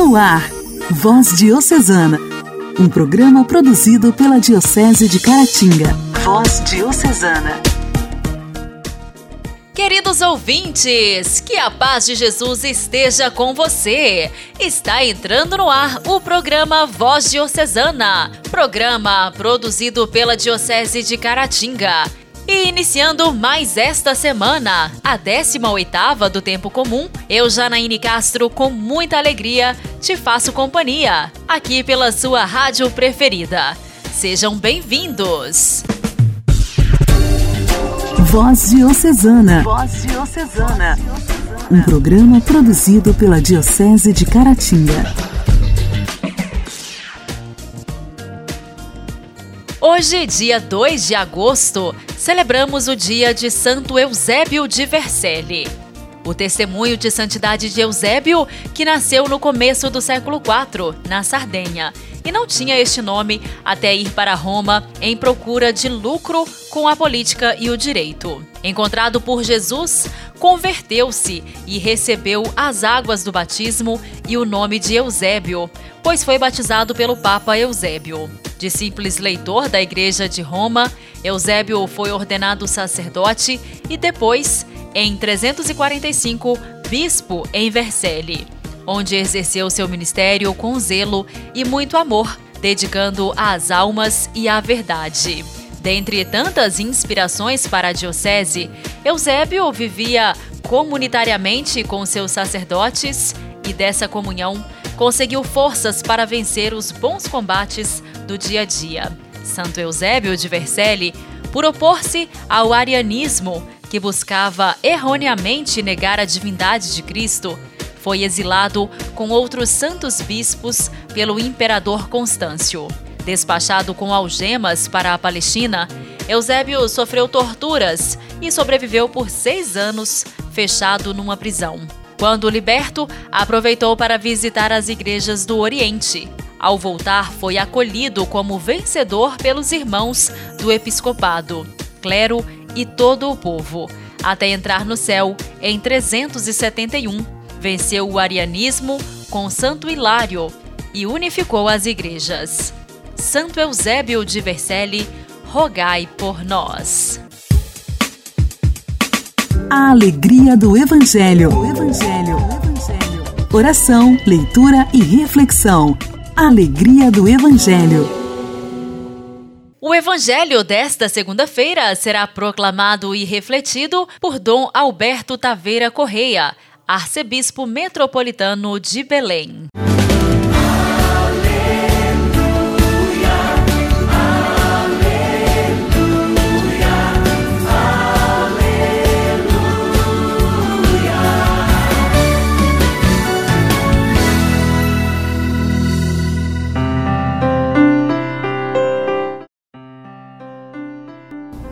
No ar, Voz Diocesana, um programa produzido pela Diocese de Caratinga. Voz Diocesana. Queridos ouvintes, que a paz de Jesus esteja com você. Está entrando no ar o programa Voz Diocesana, programa produzido pela Diocese de Caratinga. E iniciando mais esta semana, a 18ª do Tempo Comum, eu, Janaíne Castro, com muita alegria, te faço companhia, aqui pela sua rádio preferida. Sejam bem-vindos! Voz Diocesana. Voz Diocesana. Um programa produzido pela Diocese de Caratinga. Hoje, dia 2 de agosto, celebramos o dia de Santo Eusébio de Vercelli. O testemunho de santidade de Eusébio, que nasceu no começo do século IV, na Sardenha, e não tinha este nome até ir para Roma em procura de lucro com a política e o direito. Encontrado por Jesus, converteu-se e recebeu as águas do batismo e o nome de Eusébio, pois foi batizado pelo Papa Eusébio. Discípulo leitor da Igreja de Roma, Eusébio foi ordenado sacerdote e depois, em 345, bispo em Vercelli, onde exerceu seu ministério com zelo e muito amor, dedicando às almas e à verdade. Dentre tantas inspirações para a diocese, Eusébio vivia comunitariamente com seus sacerdotes e dessa comunhão conseguiu forças para vencer os bons combates do dia a dia. Santo Eusébio de Vercelli, por opor-se ao arianismo, que buscava erroneamente negar a divindade de Cristo, foi exilado com outros santos bispos pelo imperador Constâncio. Despachado com algemas para a Palestina, Eusébio sofreu torturas e sobreviveu por seis anos fechado numa prisão. Quando liberto, aproveitou para visitar as igrejas do Oriente, ao voltar, foi acolhido como vencedor pelos irmãos do episcopado, clero e todo o povo, até entrar no céu em 371. Venceu o arianismo com Santo Hilário e unificou as igrejas. Santo Eusébio de Vercelli, rogai por nós. A alegria do Evangelho. Evangelho. Evangelho. Oração, leitura e reflexão. Alegria do Evangelho. O Evangelho desta segunda-feira será proclamado e refletido por Dom Alberto Taveira Correia, arcebispo metropolitano de Belém.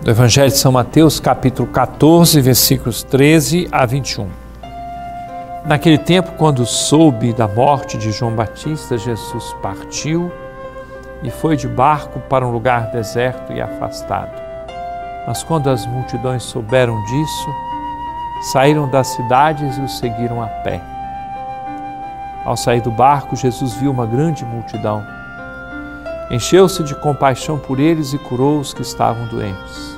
Do Evangelho de São Mateus, capítulo 14, versículos 13 a 21. Naquele tempo, quando soube da morte de João Batista, Jesus partiu e foi de barco para um lugar deserto e afastado. Mas quando as multidões souberam disso, saíram das cidades e o seguiram a pé. Ao sair do barco, Jesus viu uma grande multidão. Encheu-se de compaixão por eles e curou os que estavam doentes.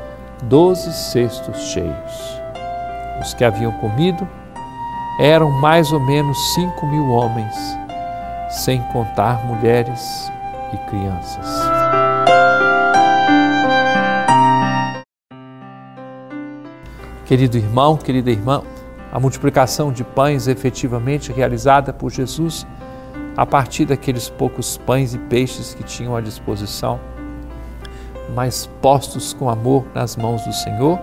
doze cestos cheios. Os que haviam comido eram mais ou menos cinco mil homens, sem contar mulheres e crianças. Querido irmão, querida irmã, a multiplicação de pães efetivamente realizada por Jesus a partir daqueles poucos pães e peixes que tinham à disposição, mas postos com amor nas mãos do Senhor,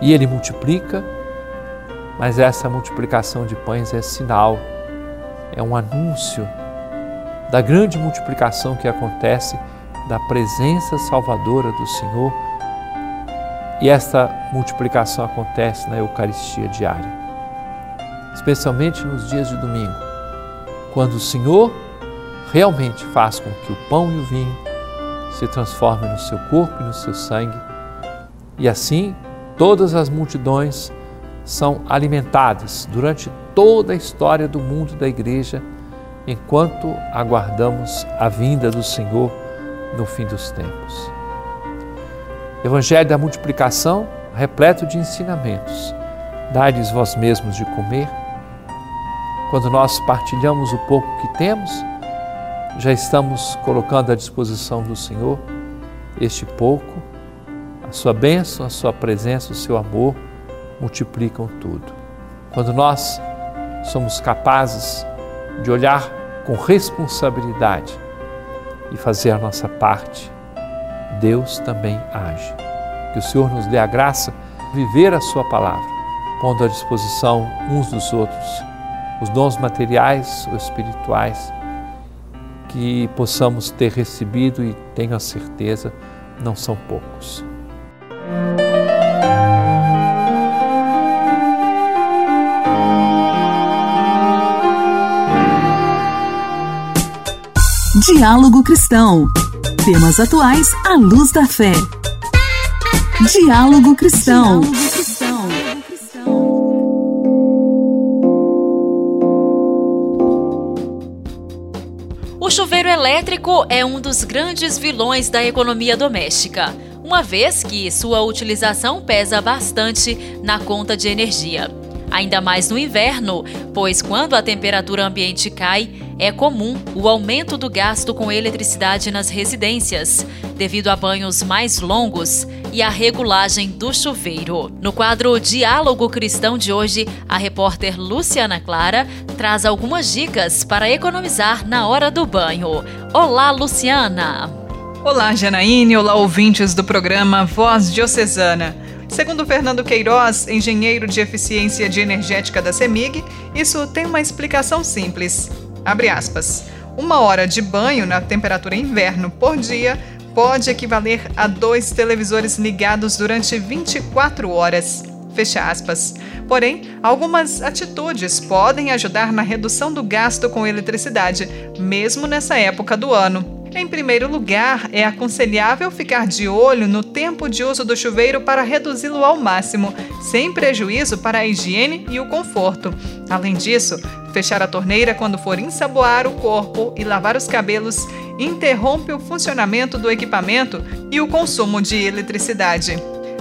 e Ele multiplica, mas essa multiplicação de pães é sinal, é um anúncio da grande multiplicação que acontece da presença salvadora do Senhor. E esta multiplicação acontece na Eucaristia diária, especialmente nos dias de domingo, quando o Senhor realmente faz com que o pão e o vinho se transformem no seu corpo e no seu sangue, e assim todas as multidões são alimentadas durante toda a história do mundo da igreja enquanto aguardamos a vinda do Senhor no fim dos tempos. Evangelho da multiplicação, repleto de ensinamentos. Dai-lhes vós mesmos de comer. Quando nós partilhamos o pouco que temos, já estamos colocando à disposição do Senhor este pouco, a sua bênção, a sua presença, o seu amor multiplicam tudo. Quando nós somos capazes de olhar com responsabilidade e fazer a nossa parte, Deus também age. Que o Senhor nos dê a graça de viver a Sua palavra, pondo à disposição uns dos outros os dons materiais ou espirituais que possamos ter recebido e tenho a certeza não são poucos. Diálogo Cristão. Temas atuais à luz da fé. Diálogo Cristão. O elétrico é um dos grandes vilões da economia doméstica, uma vez que sua utilização pesa bastante na conta de energia. Ainda mais no inverno, pois quando a temperatura ambiente cai, é comum o aumento do gasto com eletricidade nas residências, devido a banhos mais longos e a regulagem do chuveiro. No quadro Diálogo Cristão de hoje, a repórter Luciana Clara traz algumas dicas para economizar na hora do banho. Olá, Luciana! Olá, Janaíne! Olá, ouvintes do programa Voz Diocesana. Segundo Fernando Queiroz, engenheiro de eficiência de energética da CEMIG, isso tem uma explicação simples. Abre aspas. Uma hora de banho na temperatura inverno por dia pode equivaler a dois televisores ligados durante 24 horas. Fecha aspas. Porém, algumas atitudes podem ajudar na redução do gasto com eletricidade, mesmo nessa época do ano. Em primeiro lugar, é aconselhável ficar de olho no tempo de uso do chuveiro para reduzi-lo ao máximo, sem prejuízo para a higiene e o conforto. Além disso, fechar a torneira quando for ensaboar o corpo e lavar os cabelos interrompe o funcionamento do equipamento e o consumo de eletricidade.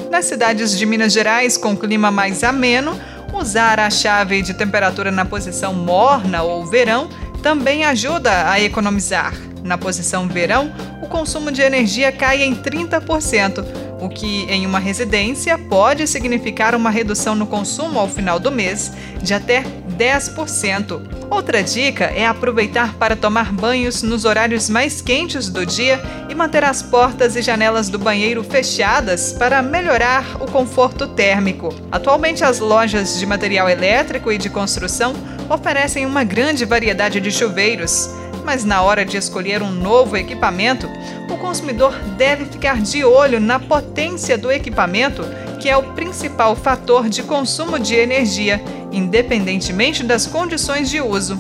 Nas cidades de Minas Gerais, com clima mais ameno, usar a chave de temperatura na posição morna ou verão também ajuda a economizar. Na posição verão, o consumo de energia cai em 30%, o que em uma residência pode significar uma redução no consumo ao final do mês de até 10%. Outra dica é aproveitar para tomar banhos nos horários mais quentes do dia e manter as portas e janelas do banheiro fechadas para melhorar o conforto térmico. Atualmente, as lojas de material elétrico e de construção oferecem uma grande variedade de chuveiros mas na hora de escolher um novo equipamento, o consumidor deve ficar de olho na potência do equipamento, que é o principal fator de consumo de energia, independentemente das condições de uso.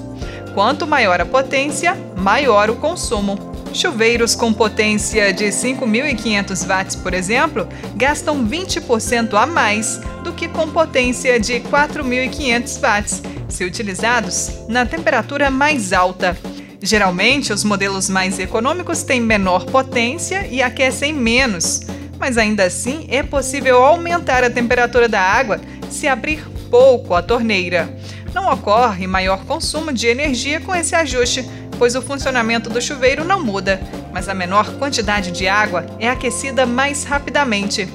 Quanto maior a potência, maior o consumo. Chuveiros com potência de 5.500 watts, por exemplo, gastam 20% a mais do que com potência de 4.500 watts, se utilizados na temperatura mais alta. Geralmente, os modelos mais econômicos têm menor potência e aquecem menos, mas ainda assim é possível aumentar a temperatura da água se abrir pouco a torneira. Não ocorre maior consumo de energia com esse ajuste, pois o funcionamento do chuveiro não muda, mas a menor quantidade de água é aquecida mais rapidamente.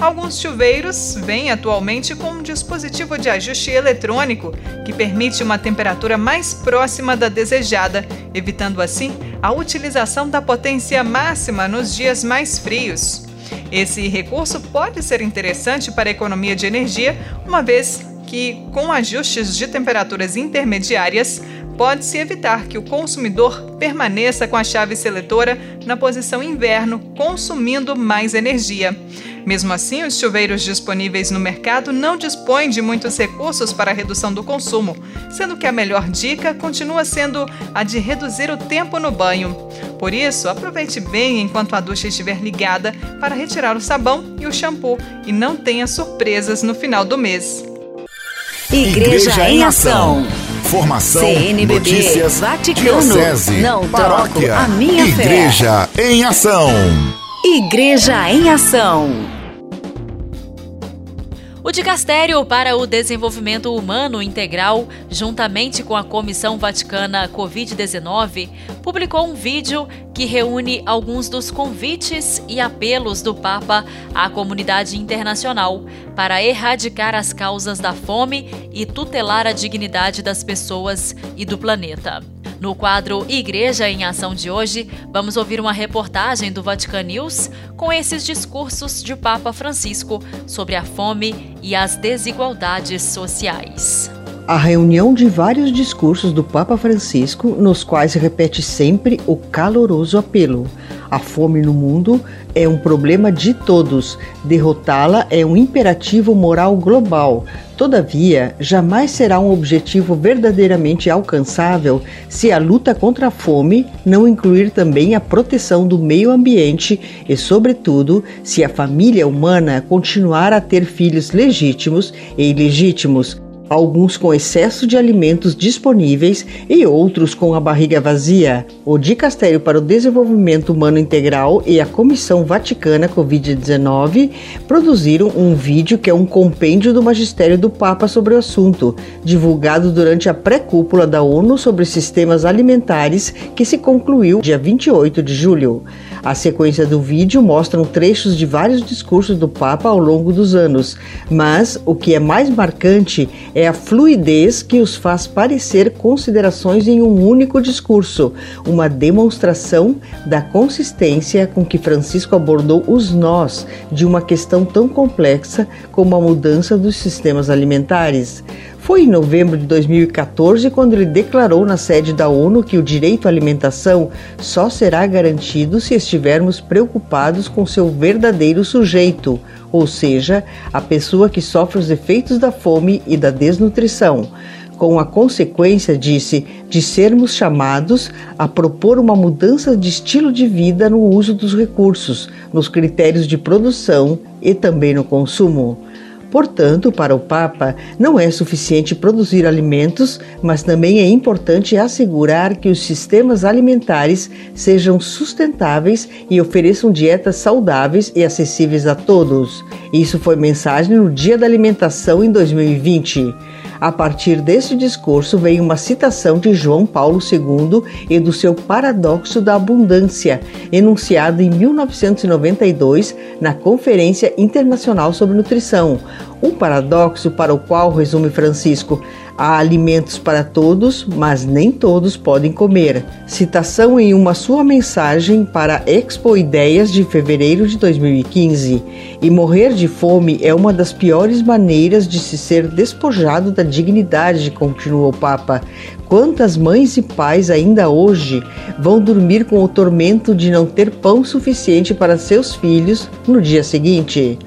Alguns chuveiros vêm atualmente com um dispositivo de ajuste eletrônico que permite uma temperatura mais próxima da desejada, evitando assim a utilização da potência máxima nos dias mais frios. Esse recurso pode ser interessante para a economia de energia, uma vez que, com ajustes de temperaturas intermediárias, pode-se evitar que o consumidor permaneça com a chave seletora na posição inverno, consumindo mais energia. Mesmo assim, os chuveiros disponíveis no mercado não dispõem de muitos recursos para a redução do consumo, sendo que a melhor dica continua sendo a de reduzir o tempo no banho. Por isso, aproveite bem enquanto a ducha estiver ligada para retirar o sabão e o shampoo e não tenha surpresas no final do mês. Igreja, Igreja em Ação. Formação, CNBB, notícias, Vaticano, diocese, não paróquia, a minha Igreja fé. em Ação. Igreja em Ação. O Dicastério para o Desenvolvimento Humano Integral, juntamente com a Comissão Vaticana Covid-19, publicou um vídeo que reúne alguns dos convites e apelos do Papa à comunidade internacional para erradicar as causas da fome e tutelar a dignidade das pessoas e do planeta. No quadro Igreja em Ação de hoje, vamos ouvir uma reportagem do Vatican News com esses discursos de Papa Francisco sobre a fome e as desigualdades sociais. A reunião de vários discursos do Papa Francisco, nos quais repete sempre o caloroso apelo a fome no mundo é um problema de todos. Derrotá-la é um imperativo moral global. Todavia, jamais será um objetivo verdadeiramente alcançável se a luta contra a fome não incluir também a proteção do meio ambiente e, sobretudo, se a família humana continuar a ter filhos legítimos e ilegítimos alguns com excesso de alimentos disponíveis e outros com a barriga vazia. O Dicastério para o Desenvolvimento Humano Integral e a Comissão Vaticana Covid-19 produziram um vídeo que é um compêndio do magistério do Papa sobre o assunto, divulgado durante a pré-cúpula da ONU sobre sistemas alimentares que se concluiu dia 28 de julho. A sequência do vídeo mostra trechos de vários discursos do Papa ao longo dos anos, mas o que é mais marcante é a fluidez que os faz parecer considerações em um único discurso, uma demonstração da consistência com que Francisco abordou os nós de uma questão tão complexa como a mudança dos sistemas alimentares. Foi em novembro de 2014 quando ele declarou na sede da ONU que o direito à alimentação só será garantido se estivermos preocupados com seu verdadeiro sujeito, ou seja, a pessoa que sofre os efeitos da fome e da desnutrição com a consequência, disse, de sermos chamados a propor uma mudança de estilo de vida no uso dos recursos, nos critérios de produção e também no consumo. Portanto, para o Papa, não é suficiente produzir alimentos, mas também é importante assegurar que os sistemas alimentares sejam sustentáveis e ofereçam dietas saudáveis e acessíveis a todos. Isso foi mensagem no Dia da Alimentação em 2020. A partir deste discurso vem uma citação de João Paulo II e do seu paradoxo da abundância, enunciado em 1992 na Conferência Internacional sobre Nutrição. Um paradoxo para o qual, resume Francisco, Há alimentos para todos, mas nem todos podem comer. Citação em uma sua mensagem para Expo Ideias de fevereiro de 2015. E morrer de fome é uma das piores maneiras de se ser despojado da dignidade, continuou o Papa. Quantas mães e pais ainda hoje vão dormir com o tormento de não ter pão suficiente para seus filhos no dia seguinte?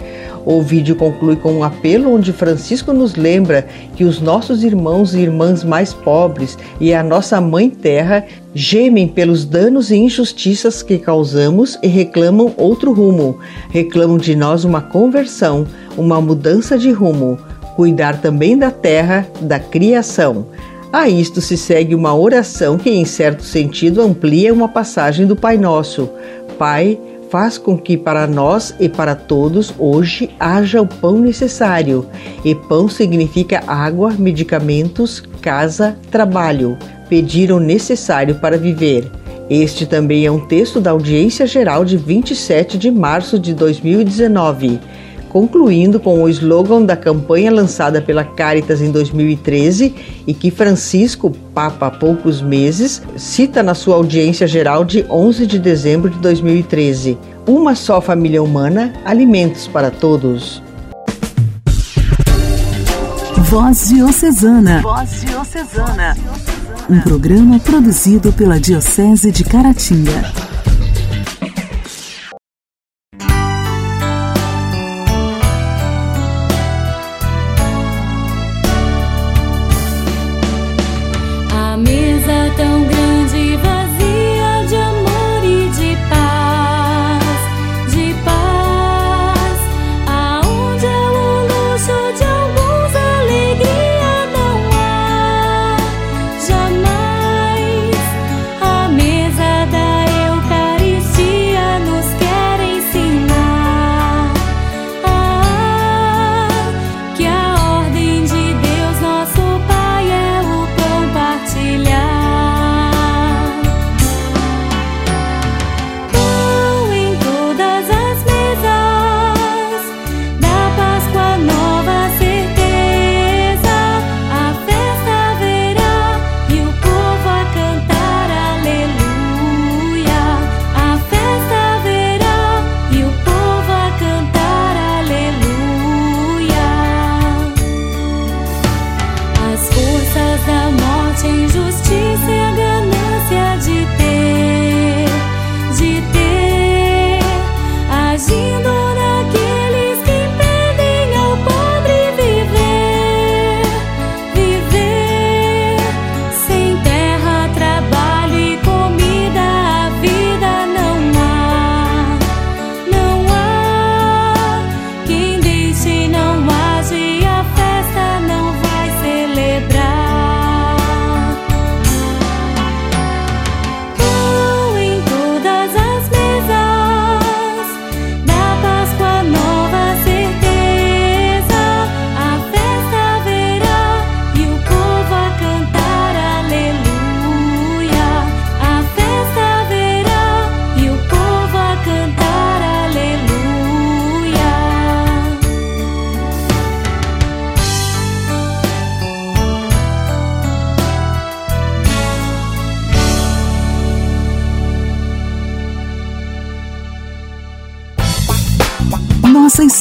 O vídeo conclui com um apelo onde Francisco nos lembra que os nossos irmãos e irmãs mais pobres e a nossa Mãe Terra gemem pelos danos e injustiças que causamos e reclamam outro rumo. Reclamam de nós uma conversão, uma mudança de rumo, cuidar também da terra, da criação. A isto se segue uma oração que, em certo sentido, amplia uma passagem do Pai Nosso. Pai, faz com que para nós e para todos hoje haja o pão necessário. E pão significa água, medicamentos, casa, trabalho, pedir o necessário para viver. Este também é um texto da audiência geral de 27 de março de 2019 concluindo com o slogan da campanha lançada pela Caritas em 2013 e que Francisco, Papa há poucos meses, cita na sua audiência geral de 11 de dezembro de 2013. Uma só família humana, alimentos para todos. Voz Diocesana. Voz Diocesana. Um programa produzido pela Diocese de Caratinga.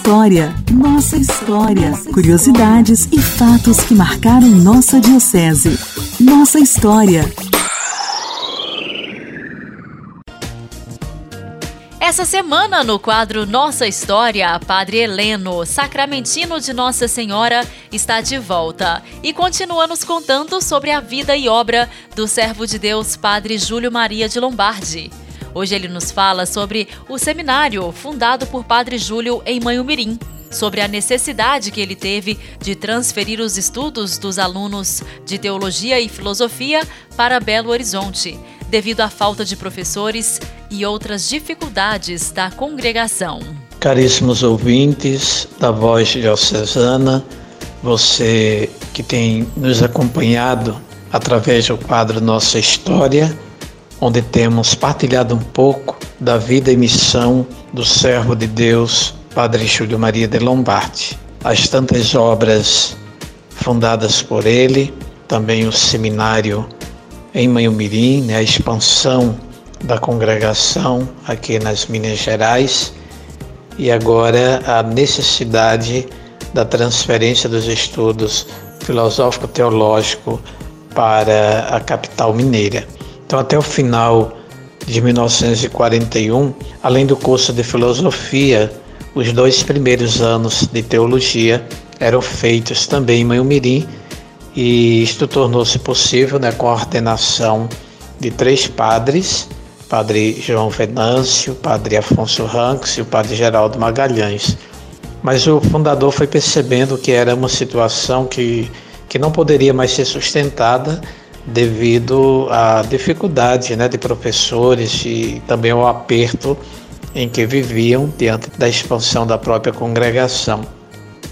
História, nossa história, curiosidades e fatos que marcaram nossa diocese. Nossa história. Essa semana, no quadro Nossa História, Padre Heleno, sacramentino de Nossa Senhora, está de volta e continua nos contando sobre a vida e obra do servo de Deus, Padre Júlio Maria de Lombardi. Hoje ele nos fala sobre o seminário fundado por Padre Júlio em Manhumirim, sobre a necessidade que ele teve de transferir os estudos dos alunos de teologia e filosofia para Belo Horizonte, devido à falta de professores e outras dificuldades da congregação. Caríssimos ouvintes da Voz Diocesana, você que tem nos acompanhado através do quadro Nossa História, onde temos partilhado um pouco da vida e missão do servo de Deus, Padre Júlio Maria de Lombardi. As tantas obras fundadas por ele, também o seminário em Manhumirim, né, a expansão da congregação aqui nas Minas Gerais e agora a necessidade da transferência dos estudos filosófico-teológico para a capital mineira. Então, até o final de 1941, além do curso de filosofia, os dois primeiros anos de teologia eram feitos também em Manhumirim e isto tornou-se possível né, com a ordenação de três padres, Padre João Venâncio, Padre Afonso Ranks e o Padre Geraldo Magalhães. Mas o fundador foi percebendo que era uma situação que, que não poderia mais ser sustentada devido à dificuldade né, de professores e também ao aperto em que viviam diante da expansão da própria congregação.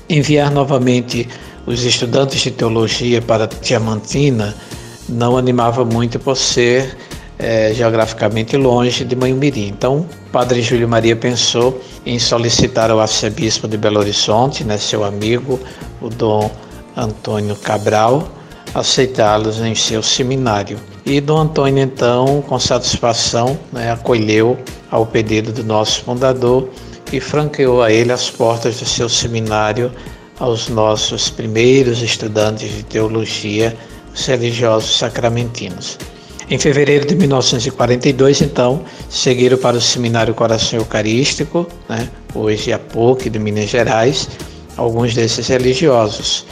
Enviar novamente os estudantes de teologia para Diamantina não animava muito por ser é, geograficamente longe de Manhumirim. Então, padre Júlio Maria pensou em solicitar ao arcebispo de Belo Horizonte, né, seu amigo, o dom Antônio Cabral, aceitá-los em seu seminário. E Dom Antônio, então, com satisfação, né, acolheu ao pedido do nosso fundador e franqueou a ele as portas do seu seminário aos nossos primeiros estudantes de teologia, os religiosos sacramentinos. Em fevereiro de 1942, então, seguiram para o Seminário Coração Eucarístico, né, hoje a PUC de Minas Gerais, alguns desses religiosos.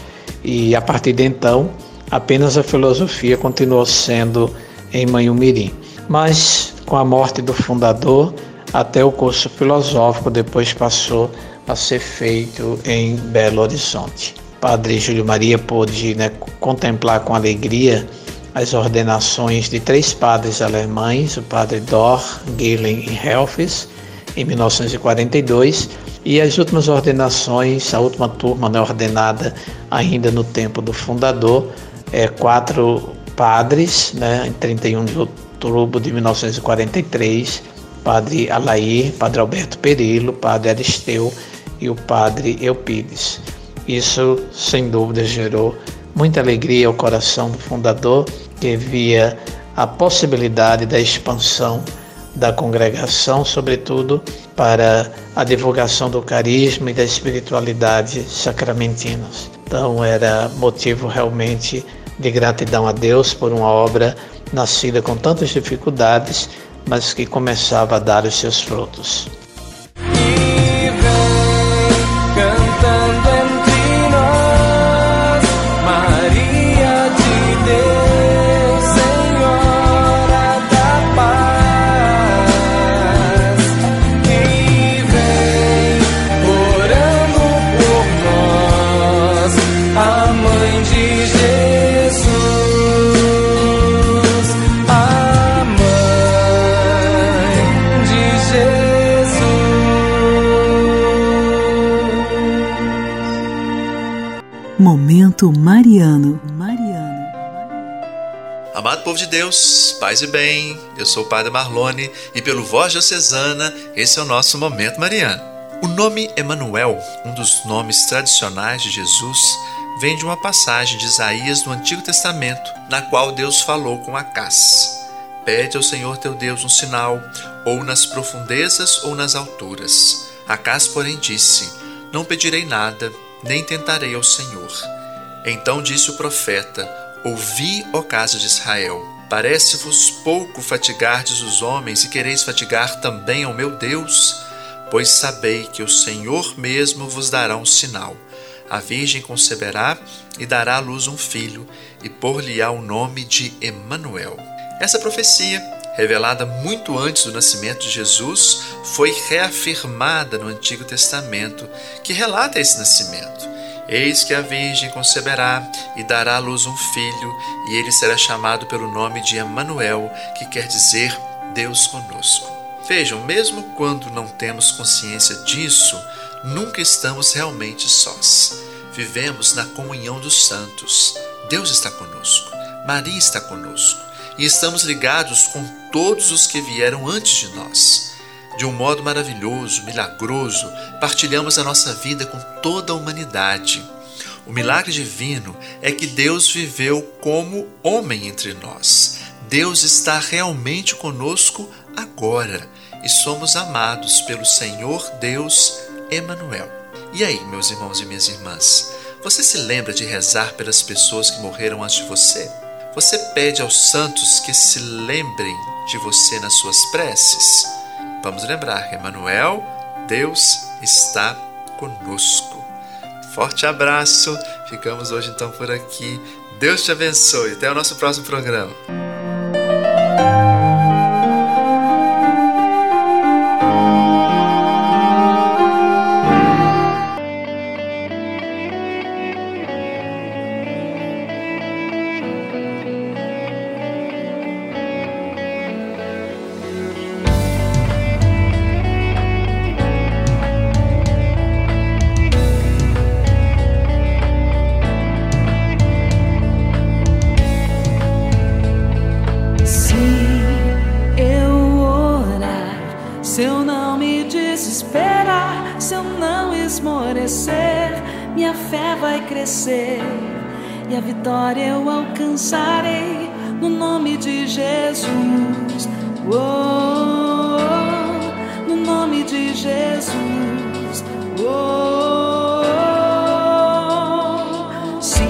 E a partir de então, apenas a filosofia continuou sendo em Manhumirim. Mas com a morte do fundador, até o curso filosófico depois passou a ser feito em Belo Horizonte. Padre Júlio Maria pôde né, contemplar com alegria as ordenações de três padres alemães, o padre Dor, Gehlen e Helfes, em 1942, e as últimas ordenações, a última turma né, ordenada ainda no tempo do fundador, é, quatro padres, né, em 31 de outubro de 1943, padre Alair, padre Alberto Perillo, padre Aristeu e o padre Eupides. Isso, sem dúvida, gerou muita alegria ao coração do fundador, que via a possibilidade da expansão da congregação, sobretudo para a divulgação do carisma e da espiritualidade sacramentinas. Então era motivo realmente de gratidão a Deus por uma obra nascida com tantas dificuldades, mas que começava a dar os seus frutos. Amado povo de Deus, paz e bem, eu sou o Padre Marlone e pelo Voz Diocesana, esse é o nosso Momento Mariano. O nome Emanuel, um dos nomes tradicionais de Jesus, vem de uma passagem de Isaías do Antigo Testamento, na qual Deus falou com Acás. Pede ao Senhor teu Deus um sinal, ou nas profundezas ou nas alturas. Acás, porém, disse: Não pedirei nada, nem tentarei ao Senhor. Então disse o profeta: Ouvi, ó casa de Israel. Parece-vos pouco fatigardes os homens e quereis fatigar também ao meu Deus? Pois sabei que o Senhor mesmo vos dará um sinal. A Virgem conceberá e dará à luz um filho, e por-lhe-á o nome de Emanuel. Essa profecia revelada muito antes do nascimento de Jesus, foi reafirmada no Antigo Testamento, que relata esse nascimento. Eis que a Virgem conceberá e dará à luz um filho, e ele será chamado pelo nome de Emanuel, que quer dizer Deus conosco. Vejam, mesmo quando não temos consciência disso, nunca estamos realmente sós. Vivemos na comunhão dos santos. Deus está conosco. Maria está conosco e estamos ligados com todos os que vieram antes de nós. De um modo maravilhoso, milagroso, partilhamos a nossa vida com toda a humanidade. O milagre divino é que Deus viveu como homem entre nós. Deus está realmente conosco agora e somos amados pelo Senhor Deus Emanuel. E aí, meus irmãos e minhas irmãs, você se lembra de rezar pelas pessoas que morreram antes de você? Você pede aos santos que se lembrem de você nas suas preces? Vamos lembrar, Emmanuel, Deus está conosco. Forte abraço, ficamos hoje então por aqui. Deus te abençoe. Até o nosso próximo programa. E a vitória eu alcançarei no nome de Jesus. Oh, no nome de Jesus. Oh, se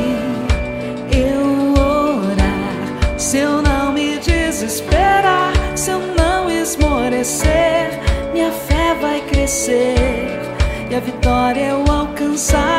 eu orar, se eu não me desesperar, se eu não esmorecer, minha fé vai crescer e a vitória eu alcançarei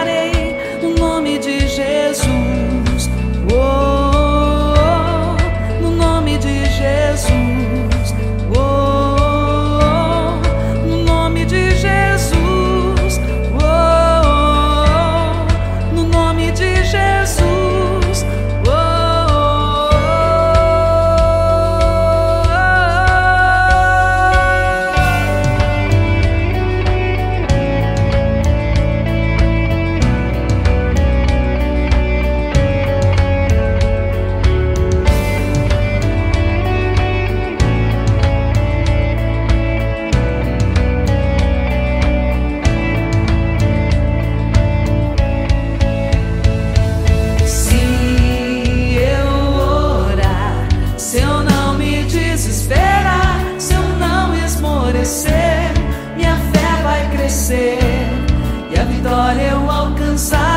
glória eu alcançar.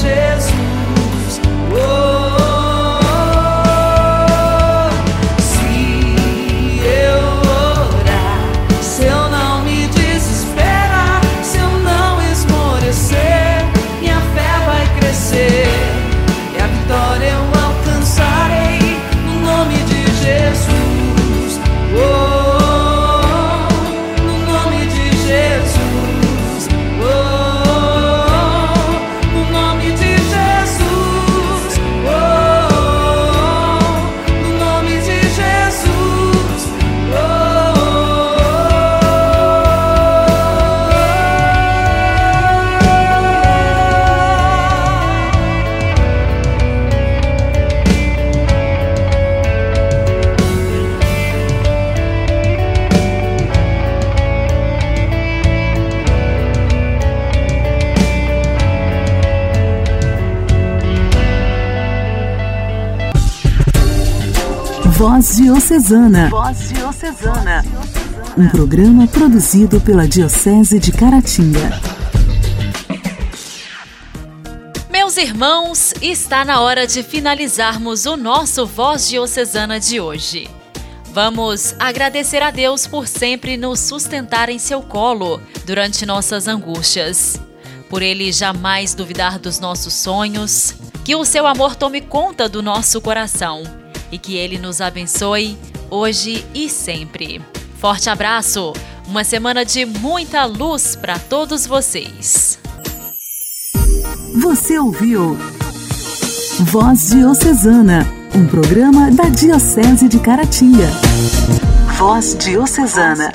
Jesus. Voz Diocesana. Voz Diocesana. Um programa produzido pela Diocese de Caratinga. Meus irmãos, está na hora de finalizarmos o nosso Voz Diocesana de hoje. Vamos agradecer a Deus por sempre nos sustentar em seu colo durante nossas angústias. Por ele jamais duvidar dos nossos sonhos, que o seu amor tome conta do nosso coração e que Ele nos abençoe hoje e sempre. Forte abraço, uma semana de muita luz para todos vocês. Você ouviu Voz Diocesana, um programa da Diocese de Caratinga. Voz Diocesana.